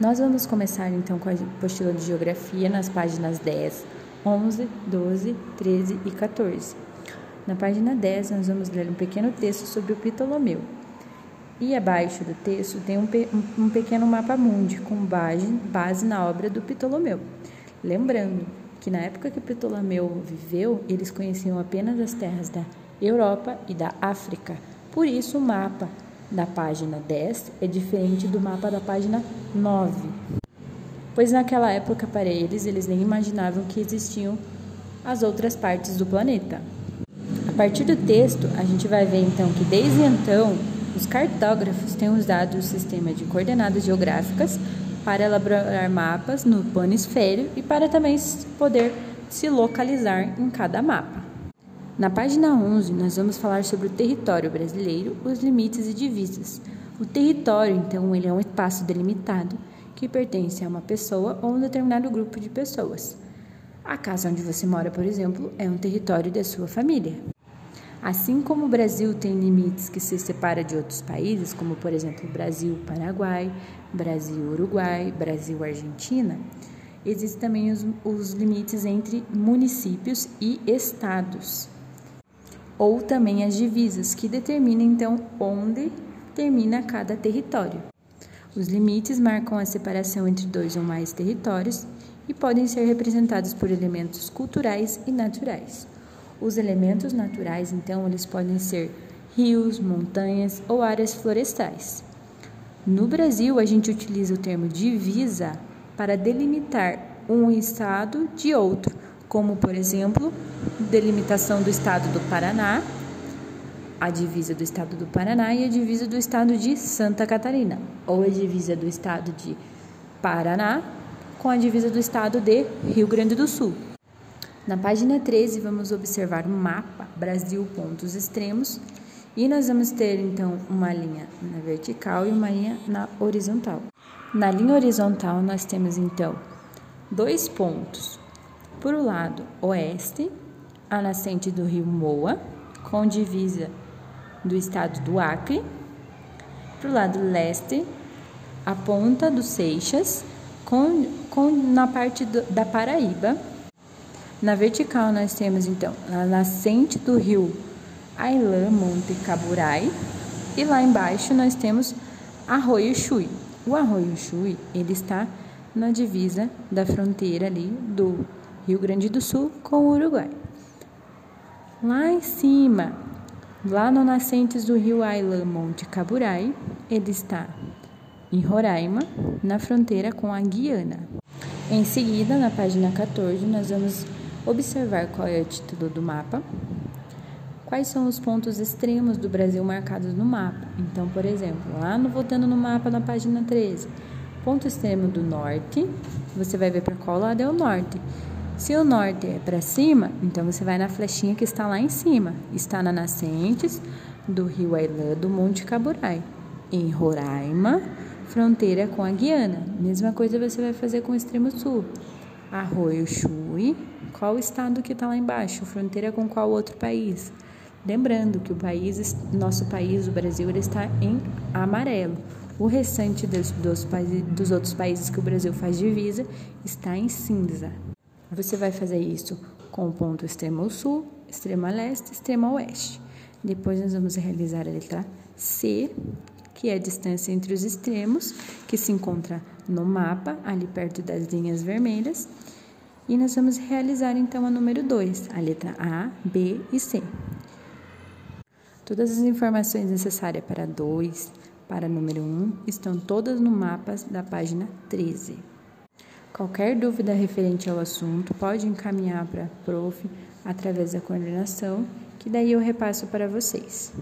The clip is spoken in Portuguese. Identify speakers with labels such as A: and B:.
A: Nós vamos começar então com a apostila de geografia nas páginas 10, 11, 12, 13 e 14. Na página 10, nós vamos ler um pequeno texto sobre o Ptolomeu. E abaixo do texto tem um, pe um pequeno mapa mundi com base, base na obra do Ptolomeu. Lembrando que na época que Ptolomeu viveu, eles conheciam apenas as terras da Europa e da África. Por isso, o mapa da página 10 é diferente do mapa da página 9. Pois naquela época, para eles, eles nem imaginavam que existiam as outras partes do planeta. A partir do texto, a gente vai ver então que desde então os cartógrafos têm usado o sistema de coordenadas geográficas para elaborar mapas no planisfério e para também poder se localizar em cada mapa. Na página 11, nós vamos falar sobre o território brasileiro, os limites e divisas. O território, então, ele é um espaço delimitado que pertence a uma pessoa ou um determinado grupo de pessoas. A casa onde você mora, por exemplo, é um território da sua família. Assim como o Brasil tem limites que se separa de outros países, como por exemplo Brasil-Paraguai, Brasil-Uruguai, Brasil-Argentina, existem também os, os limites entre municípios e estados, ou também as divisas, que determinam então onde termina cada território. Os limites marcam a separação entre dois ou mais territórios e podem ser representados por elementos culturais e naturais. Os elementos naturais, então, eles podem ser rios, montanhas ou áreas florestais. No Brasil, a gente utiliza o termo divisa para delimitar um estado de outro, como, por exemplo, delimitação do estado do Paraná, a divisa do estado do Paraná e a divisa do estado de Santa Catarina, ou a divisa do estado de Paraná com a divisa do estado de Rio Grande do Sul. Na página 13, vamos observar o mapa Brasil pontos extremos e nós vamos ter então uma linha na vertical e uma linha na horizontal. Na linha horizontal, nós temos então dois pontos. Por o lado oeste, a nascente do rio Moa, com divisa do estado do Acre. Para o lado leste, a ponta do Seixas, com, com na parte do, da Paraíba na vertical, nós temos então a nascente do rio Ailã Monte Caburai e lá embaixo nós temos Arroio Chuí. O Arroio Chuí ele está na divisa da fronteira ali do Rio Grande do Sul com o Uruguai. Lá em cima, lá no nascentes do rio Ailã Monte Caburai, ele está em Roraima, na fronteira com a Guiana. Em seguida, na página 14, nós vamos observar qual é o título do mapa, quais são os pontos extremos do Brasil marcados no mapa. Então, por exemplo, lá no voltando no mapa na página 13, ponto extremo do norte, você vai ver para qual lado é o norte. Se o norte é para cima, então você vai na flechinha que está lá em cima. Está na nascentes do rio Ailã do Monte Caburai, em Roraima, fronteira com a Guiana. Mesma coisa você vai fazer com o extremo sul. Arroio Chuí, qual estado que está lá embaixo? Fronteira com qual outro país? Lembrando que o país, nosso país, o Brasil, ele está em amarelo. O restante dos, dos, dos outros países que o Brasil faz divisa está em cinza. Você vai fazer isso com o ponto extremo sul, extrema leste, extrema oeste. Depois nós vamos realizar a letra C, que é a distância entre os extremos, que se encontra no mapa, ali perto das linhas vermelhas. E nós vamos realizar então a número 2, a letra A, B e C. Todas as informações necessárias para 2, para número 1, um, estão todas no mapa da página 13. Qualquer dúvida referente ao assunto pode encaminhar para a prof através da coordenação, que daí eu repasso para vocês.